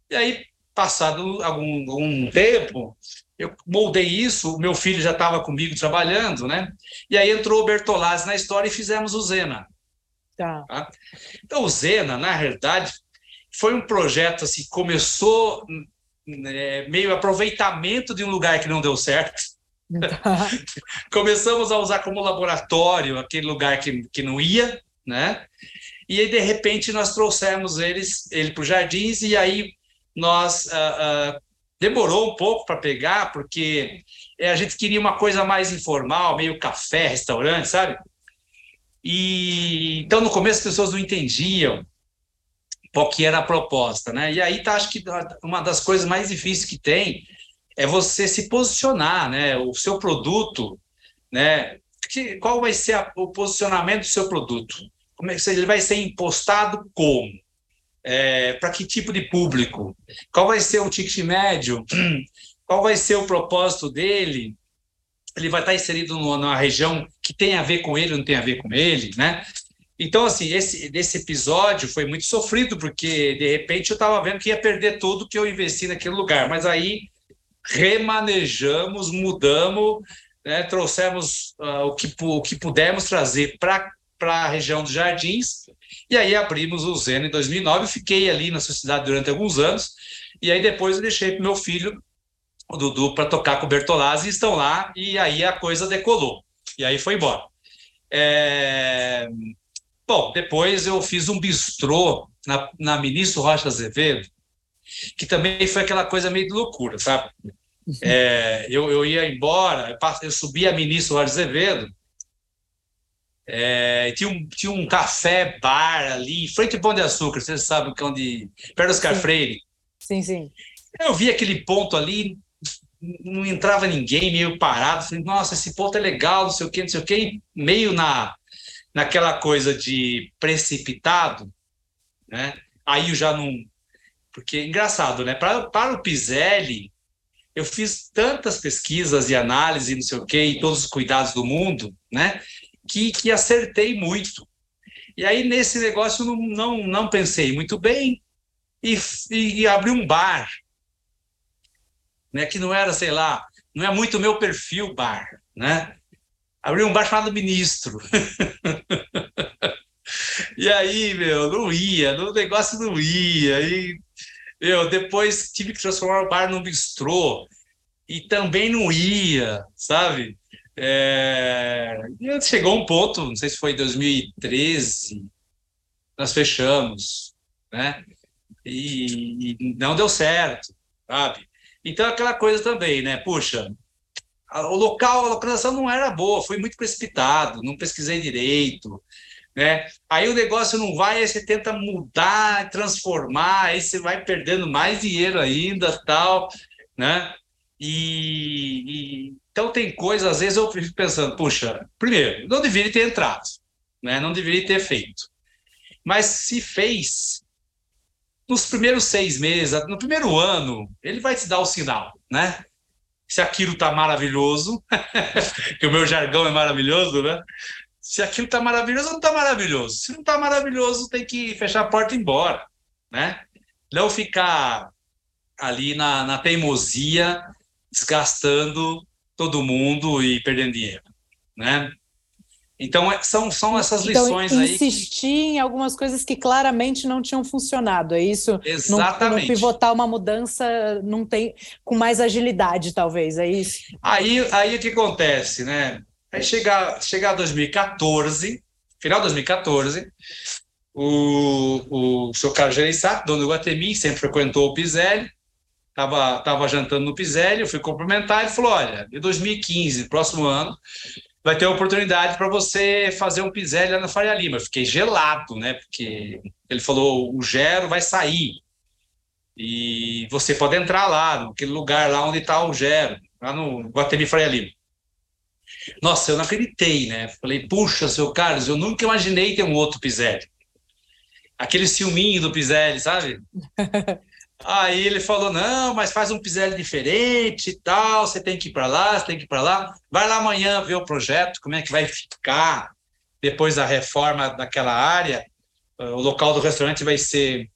E aí, passado algum, algum tempo, eu moldei isso, o meu filho já estava comigo trabalhando, né? E aí entrou o Bertolazzi na história e fizemos o Zena. Tá. tá? Então, o Zena, na realidade, foi um projeto assim, começou é, meio aproveitamento de um lugar que não deu certo, *laughs* Começamos a usar como laboratório aquele lugar que, que não ia, né? E aí, de repente, nós trouxemos eles, ele para os jardins, e aí nós uh, uh, demorou um pouco para pegar, porque a gente queria uma coisa mais informal, meio café, restaurante, sabe? E então no começo as pessoas não entendiam qual que era a proposta, né? E aí tá, acho que uma das coisas mais difíceis que tem é você se posicionar, né? O seu produto, né? Que, qual vai ser a, o posicionamento do seu produto? Como é que ele vai ser impostado como? É, para que tipo de público? Qual vai ser o ticket médio? *clears throat* Qual vai ser o propósito dele? Ele vai estar inserido numa região que tem a ver com ele, não tem a ver com ele, né? Então, assim, esse, esse episódio foi muito sofrido, porque de repente eu estava vendo que ia perder tudo que eu investi naquele lugar, mas aí remanejamos, mudamos, né, trouxemos uh, o, que, o que pudemos trazer para a região dos Jardins, e aí abrimos o Zeno em 2009, fiquei ali na sociedade durante alguns anos, e aí depois eu deixei para meu filho, o Dudu, para tocar com o Bertolazzi, e estão lá, e aí a coisa decolou, e aí foi embora. É... Bom, depois eu fiz um bistrô na, na Ministro Rocha Azevedo, que também foi aquela coisa meio de loucura, sabe? É, eu, eu ia embora, eu, eu subi a Ministro Rocha Azevedo, é, tinha, um, tinha um café bar ali, frente ao Pão de Açúcar, vocês sabem que é onde. perto do Oscar sim. Freire. Sim, sim. Eu vi aquele ponto ali, não entrava ninguém, meio parado. Falei, nossa, esse ponto é legal, não sei o quê, não sei o quê, meio na, naquela coisa de precipitado, né? Aí eu já não. Porque engraçado, né? Para, para o Piselli, eu fiz tantas pesquisas e análises, não sei o quê, e todos os cuidados do mundo, né? que, que acertei muito. E aí, nesse negócio, não, não, não pensei muito bem e, e abri um bar, né, que não era, sei lá, não é muito meu perfil bar, né? Abri um bar chamado Ministro. *laughs* e aí, meu, não ia, o negócio não ia. E, meu, depois tive que transformar o bar num bistrô e também não ia, sabe? É... Chegou um ponto, não sei se foi em 2013, nós fechamos, né? E, e não deu certo, sabe? Então, aquela coisa também, né? Puxa, o local, a localização não era boa, foi muito precipitado, não pesquisei direito, né? Aí o negócio não vai, aí você tenta mudar, transformar, aí você vai perdendo mais dinheiro ainda, tal, né? E, e, então tem coisas, às vezes eu fico pensando, puxa, primeiro, não deveria ter entrado, né? Não deveria ter feito. Mas se fez, nos primeiros seis meses, no primeiro ano, ele vai te dar o sinal, né? Se aquilo tá maravilhoso, *laughs* que o meu jargão é maravilhoso, né? Se aquilo tá maravilhoso, não tá maravilhoso. Se não tá maravilhoso, tem que fechar a porta e ir embora, né? Não ficar ali na, na teimosia desgastando todo mundo e perdendo dinheiro, né? Então, é, são, são essas então, lições então, aí. Insistir que... em algumas coisas que claramente não tinham funcionado, é isso? Exatamente. Não, pivotar uma mudança não tem com mais agilidade, talvez, é isso? Aí, aí o que acontece, né? Aí chegar, chegar 2014, final de 2014, o, o seu Carlos Gereissat, dono do Guatemi, sempre frequentou o Piselli, estava tava jantando no Piselli, eu fui cumprimentar, ele falou, olha, em 2015, próximo ano, vai ter oportunidade para você fazer um Piselli lá na Faria Lima. Eu fiquei gelado, né, porque ele falou, o Gero vai sair, e você pode entrar lá, naquele lugar lá onde está o Gero, lá no Guatemi Faria Lima. Nossa, eu não acreditei, né? Falei, puxa, seu Carlos, eu nunca imaginei ter um outro Piselli. Aquele ciúminho do Piselli, sabe? *laughs* Aí ele falou: não, mas faz um Piselli diferente e tal, você tem que ir para lá, você tem que ir para lá. Vai lá amanhã ver o projeto, como é que vai ficar depois da reforma daquela área. O local do restaurante vai ser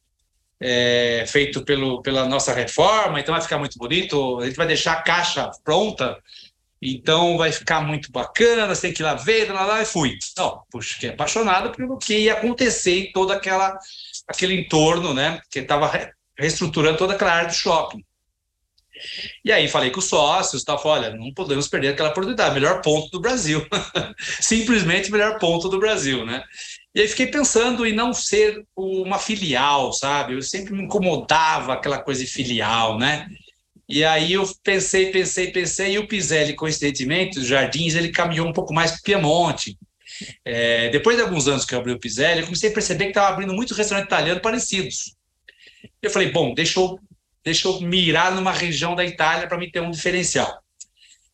é, feito pelo, pela nossa reforma, então vai ficar muito bonito. A gente vai deixar a caixa pronta, então vai ficar muito bacana. Você tem que ir lá ver, lá, lá, e fui. Não, puxa, fiquei apaixonado pelo que ia acontecer em todo aquela, aquele entorno, né? Que estava reestruturando toda aquela área do shopping. E aí falei com os sócios, tal, falei, olha, não podemos perder aquela oportunidade, melhor ponto do Brasil. *laughs* Simplesmente melhor ponto do Brasil, né? E aí fiquei pensando em não ser uma filial, sabe? Eu sempre me incomodava aquela coisa de filial, né? E aí eu pensei, pensei, pensei, e o Piselli, coincidentemente, os Jardins, ele caminhou um pouco mais para Piemonte. É, depois de alguns anos que eu abri o Piselli, eu comecei a perceber que estava abrindo muitos restaurantes italianos parecidos. Eu falei, bom, deixa eu, deixa eu mirar numa região da Itália para me ter um diferencial.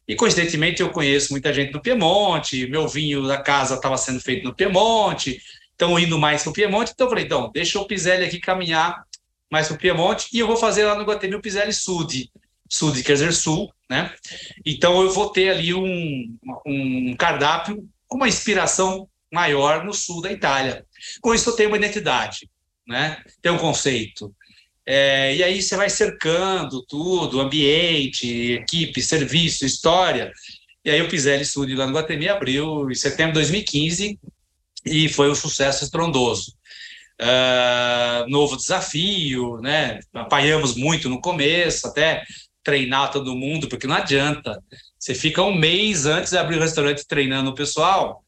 E coincidentemente eu conheço muita gente no Piemonte, meu vinho da casa estava sendo feito no Piemonte, estão indo mais para o Piemonte, então eu falei, então, deixa o Piselli aqui caminhar mais para o Piemonte e eu vou fazer lá no Guatemi o Piselli Sud, Sud quer dizer sul, né? Então eu vou ter ali um, um cardápio com uma inspiração maior no sul da Itália. Com isso eu tenho uma identidade, né? Tem um conceito. É, e aí você vai cercando tudo, ambiente, equipe, serviço, história. E aí o Piselli Studio lá no Guatemi abriu em setembro de 2015 e foi um sucesso estrondoso. Uh, novo desafio, né? Apanhamos muito no começo, até treinar todo mundo, porque não adianta. Você fica um mês antes de abrir o restaurante treinando o pessoal,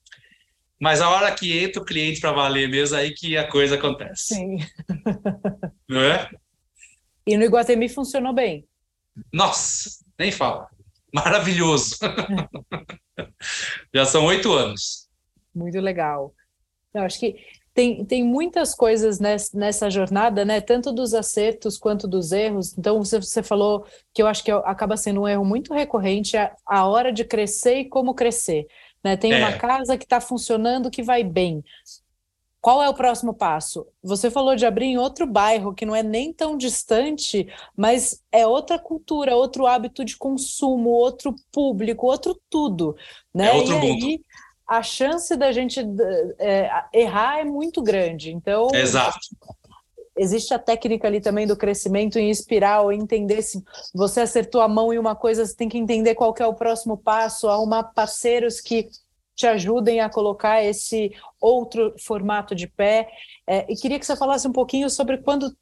mas a hora que entra o cliente para valer mesmo, aí que a coisa acontece. Sim. Não é? E no Iguatemi funcionou bem. Nossa, nem fala. Maravilhoso. Já são oito anos. Muito legal. Eu acho que tem, tem muitas coisas nessa, nessa, jornada, né? Tanto dos acertos quanto dos erros. Então, você, você falou que eu acho que acaba sendo um erro muito recorrente a, a hora de crescer e como crescer. Né? Tem é. uma casa que está funcionando que vai bem. Qual é o próximo passo? Você falou de abrir em outro bairro que não é nem tão distante, mas é outra cultura, outro hábito de consumo, outro público, outro tudo, né? É outro e mundo. aí a chance da gente é, errar é muito grande. Então, Exato. existe a técnica ali também do crescimento em espiral, entender se você acertou a mão em uma coisa, você tem que entender qual é o próximo passo, arrumar parceiros que te ajudem a colocar esse outro formato de pé. É, e queria que você falasse um pouquinho sobre quando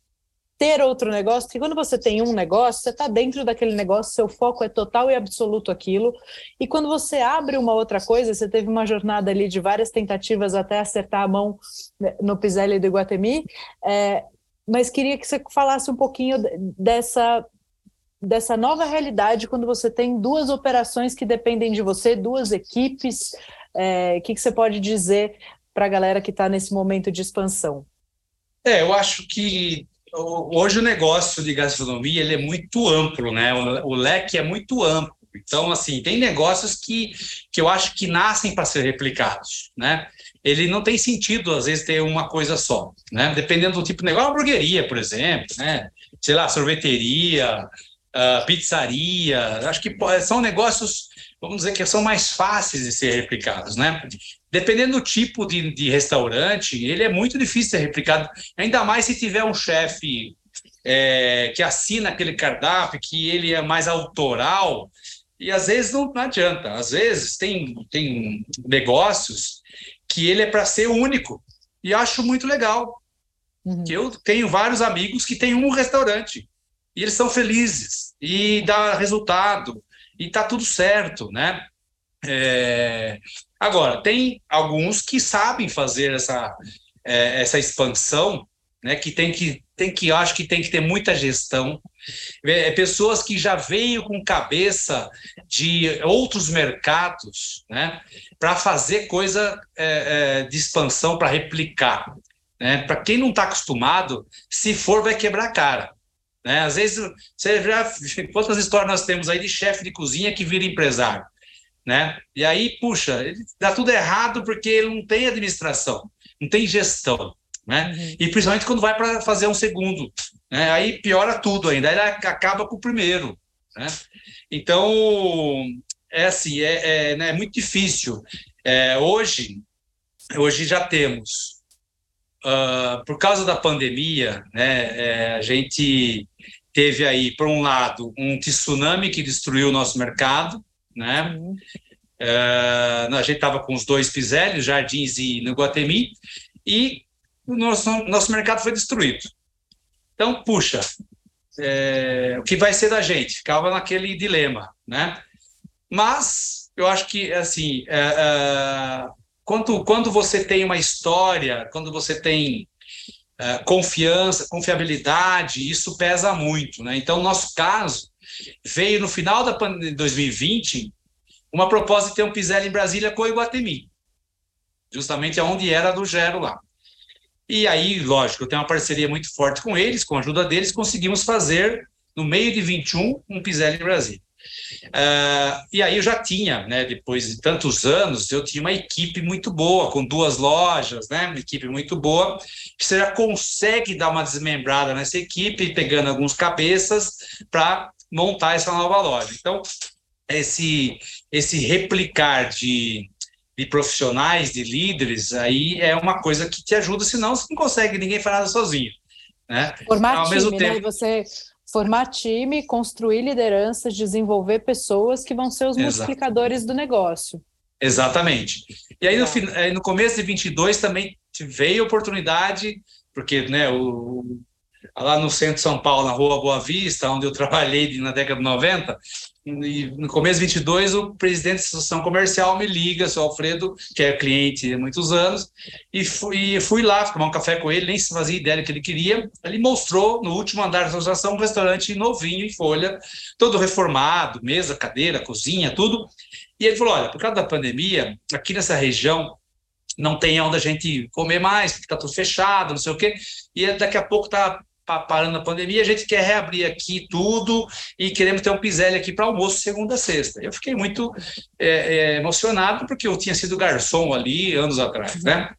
ter outro negócio, porque quando você tem um negócio, você está dentro daquele negócio, seu foco é total e absoluto aquilo. E quando você abre uma outra coisa, você teve uma jornada ali de várias tentativas até acertar a mão né, no Piselli do Iguatemi. É, mas queria que você falasse um pouquinho dessa dessa nova realidade quando você tem duas operações que dependem de você, duas equipes, é, o que, que você pode dizer para a galera que está nesse momento de expansão? É, eu acho que hoje o negócio de gastronomia ele é muito amplo, né? O, o leque é muito amplo. Então, assim, tem negócios que, que eu acho que nascem para ser replicados, né? Ele não tem sentido, às vezes, ter uma coisa só, né? Dependendo do tipo de negócio, uma hamburgueria, por exemplo, né? Sei lá, sorveteria, uh, pizzaria, acho que são negócios vamos dizer que são mais fáceis de ser replicados, né? Dependendo do tipo de, de restaurante, ele é muito difícil de ser replicado, ainda mais se tiver um chefe é, que assina aquele cardápio, que ele é mais autoral, e às vezes não, não adianta. Às vezes tem, tem negócios que ele é para ser único, e acho muito legal. Uhum. Que eu tenho vários amigos que têm um restaurante, e eles são felizes, e dá resultado, e tá tudo certo, né? É... Agora, tem alguns que sabem fazer essa, é, essa expansão, né? Que tem que tem que acho que tem que ter muita gestão. É, pessoas que já veio com cabeça de outros mercados, né? Para fazer coisa é, é, de expansão para replicar. Né? Para quem não está acostumado, se for, vai quebrar a cara. Né? Às vezes, você já, quantas histórias nós temos aí de chefe de cozinha que vira empresário? Né? E aí, puxa, dá tudo errado porque ele não tem administração, não tem gestão. Né? Uhum. E principalmente quando vai para fazer um segundo. Né? Aí piora tudo ainda, aí ele acaba com o primeiro. Né? Então, é assim, é, é, né, é muito difícil. É, hoje, hoje já temos uh, por causa da pandemia, né, é, a gente teve aí, por um lado, um tsunami que destruiu o nosso mercado, né? Uhum. Uh, a gente estava com os dois Piselli, Jardins e Guatemi, e o nosso, nosso mercado foi destruído. Então, puxa, é, o que vai ser da gente? Ficava naquele dilema, né? Mas eu acho que, assim, é, é, quando, quando você tem uma história, quando você tem é, confiança, confiabilidade, isso pesa muito, né? Então, no nosso caso, veio no final da de 2020 uma proposta de ter um Piselli em Brasília com o Iguatemi, justamente onde era do Gero lá. E aí, lógico, eu tenho uma parceria muito forte com eles, com a ajuda deles, conseguimos fazer, no meio de 21, um Piselli em Brasília. Uh, e aí eu já tinha, né, depois de tantos anos, eu tinha uma equipe muito boa, com duas lojas, né, uma equipe muito boa, que você já consegue dar uma desmembrada nessa equipe, pegando alguns cabeças para montar essa nova loja. Então, esse, esse replicar de, de profissionais, de líderes, aí é uma coisa que te ajuda, senão você não consegue, ninguém faz nada sozinho. Né? Formar Ao time, mesmo né? tempo, né? Você formar time, construir lideranças, desenvolver pessoas que vão ser os Exato. multiplicadores do negócio. Exatamente. E aí no, no começo de 22 também veio a oportunidade, porque né, o, lá no centro de São Paulo, na rua Boa Vista, onde eu *laughs* trabalhei na década de 90, e no começo de 22, o presidente da Associação Comercial me liga, seu Alfredo, que é cliente há muitos anos, e fui, fui lá tomar um café com ele, nem se fazia ideia do que ele queria. Ele mostrou no último andar da associação um restaurante novinho, em folha, todo reformado, mesa, cadeira, cozinha, tudo. E ele falou: olha, por causa da pandemia, aqui nessa região não tem onde a gente comer mais, porque está tudo fechado, não sei o quê, e daqui a pouco está parando a pandemia, a gente quer reabrir aqui tudo e queremos ter um Piselli aqui para almoço segunda a sexta. Eu fiquei muito é, é, emocionado porque eu tinha sido garçom ali anos atrás, né?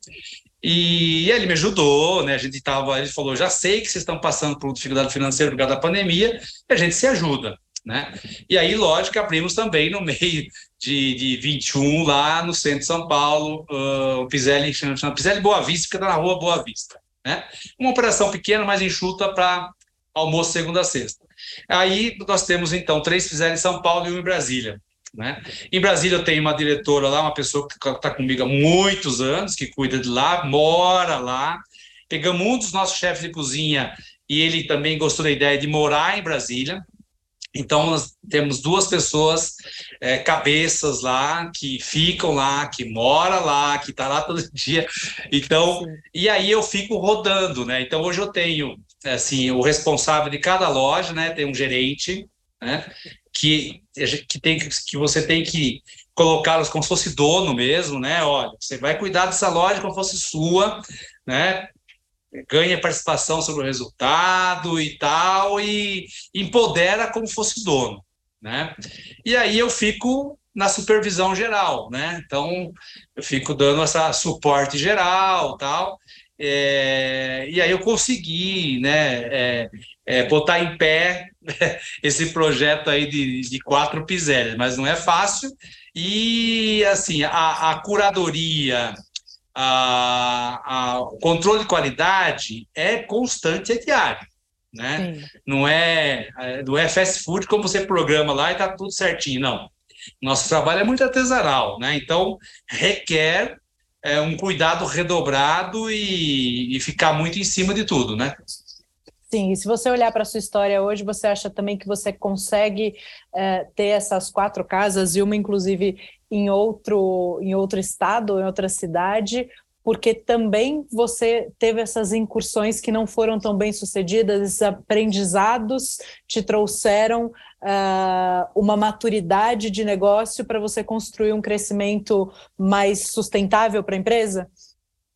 E ele me ajudou, né? A gente estava, ele falou, já sei que vocês estão passando por dificuldade financeira por causa da pandemia, a gente se ajuda, né? E aí, lógico, abrimos também no *laughs* meio de, de 21 lá no centro de São Paulo, uh, Piselli, chama Piselli Boa Vista, que está na rua Boa Vista. Né? Uma operação pequena, mas enxuta para almoço segunda a sexta. Aí nós temos, então, três fizeram em São Paulo e um em Brasília. Né? Em Brasília eu tenho uma diretora lá, uma pessoa que está comigo há muitos anos, que cuida de lá, mora lá. Pegamos um dos nossos chefes de cozinha e ele também gostou da ideia de morar em Brasília. Então, nós temos duas pessoas, é, cabeças lá, que ficam lá, que mora lá, que está lá todo *laughs* dia. Então, e aí eu fico rodando, né? Então, hoje eu tenho, assim, o responsável de cada loja, né? Tem um gerente, né? Que, que, tem, que você tem que colocá-los como se fosse dono mesmo, né? Olha, você vai cuidar dessa loja como se fosse sua, né? Ganha participação sobre o resultado e tal, e empodera como fosse dono, né? E aí eu fico na supervisão geral, né? Então eu fico dando essa suporte geral, tal. É, e aí eu consegui, né? É, é, botar em pé *laughs* esse projeto aí de, de quatro pisélias, mas não é fácil. E assim a, a curadoria a, a, o controle de qualidade é constante, é diário. Né? Não, é, é, não é fast food como você programa lá e está tudo certinho, não. Nosso trabalho é muito artesanal, né? então requer é, um cuidado redobrado e, e ficar muito em cima de tudo. Né? Sim, e se você olhar para a sua história hoje, você acha também que você consegue é, ter essas quatro casas e uma, inclusive, em outro, em outro estado, em outra cidade, porque também você teve essas incursões que não foram tão bem sucedidas, esses aprendizados te trouxeram uh, uma maturidade de negócio para você construir um crescimento mais sustentável para a empresa?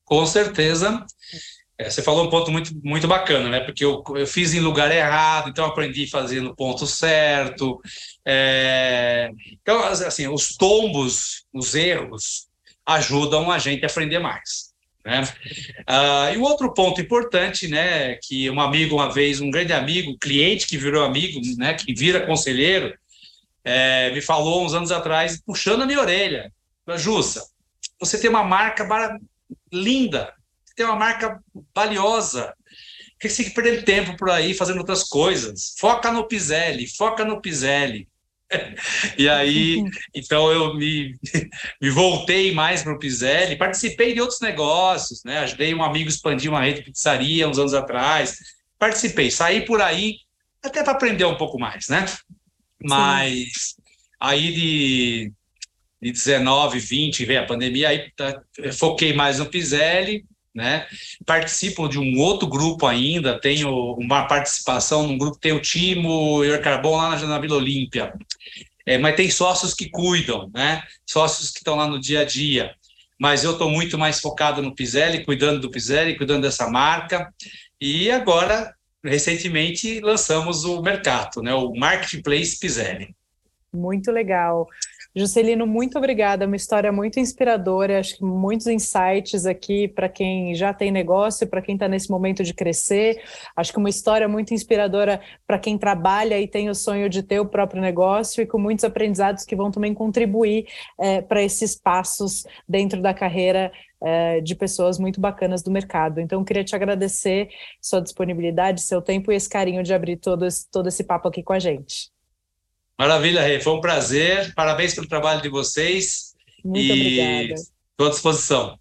Com certeza. É, você falou um ponto muito, muito bacana, né? Porque eu, eu fiz em lugar errado, então aprendi a fazer no ponto certo. É... Então, assim, os tombos, os erros, ajudam a gente a aprender mais. Né? Ah, e o outro ponto importante, né, que um amigo uma vez, um grande amigo, cliente que virou amigo, né, que vira conselheiro, é, me falou uns anos atrás, puxando a minha orelha, Jussa, você tem uma marca linda, tem uma marca valiosa. Por que você tem que perder tempo por aí fazendo outras coisas? Foca no Piselli, foca no Piselli. *laughs* e aí, *laughs* então eu me, *laughs* me voltei mais para o Piselli, participei de outros negócios, né? Ajudei um amigo a expandir uma rede de pizzaria uns anos atrás, participei, saí por aí até para aprender um pouco mais, né? Mas Sim. aí de, de 19, 20, veio a pandemia, aí tá, foquei mais no Piselli, né? Participo de um outro grupo ainda, tenho uma participação num grupo, tem o Timo e o Carbon lá na, na Vila Olímpia. É, mas tem sócios que cuidam, né? Sócios que estão lá no dia a dia. Mas eu estou muito mais focado no Piselli, cuidando do Piselli, cuidando dessa marca. E agora, recentemente, lançamos o Mercato, né? O Marketplace Piselli. Muito legal. Juscelino, muito obrigada. Uma história muito inspiradora. Acho que muitos insights aqui para quem já tem negócio, para quem está nesse momento de crescer. Acho que uma história muito inspiradora para quem trabalha e tem o sonho de ter o próprio negócio e com muitos aprendizados que vão também contribuir é, para esses passos dentro da carreira é, de pessoas muito bacanas do mercado. Então, queria te agradecer sua disponibilidade, seu tempo e esse carinho de abrir todo esse, todo esse papo aqui com a gente. Maravilha, Rei. Foi um prazer. Parabéns pelo trabalho de vocês. Muito e obrigada. Estou à disposição.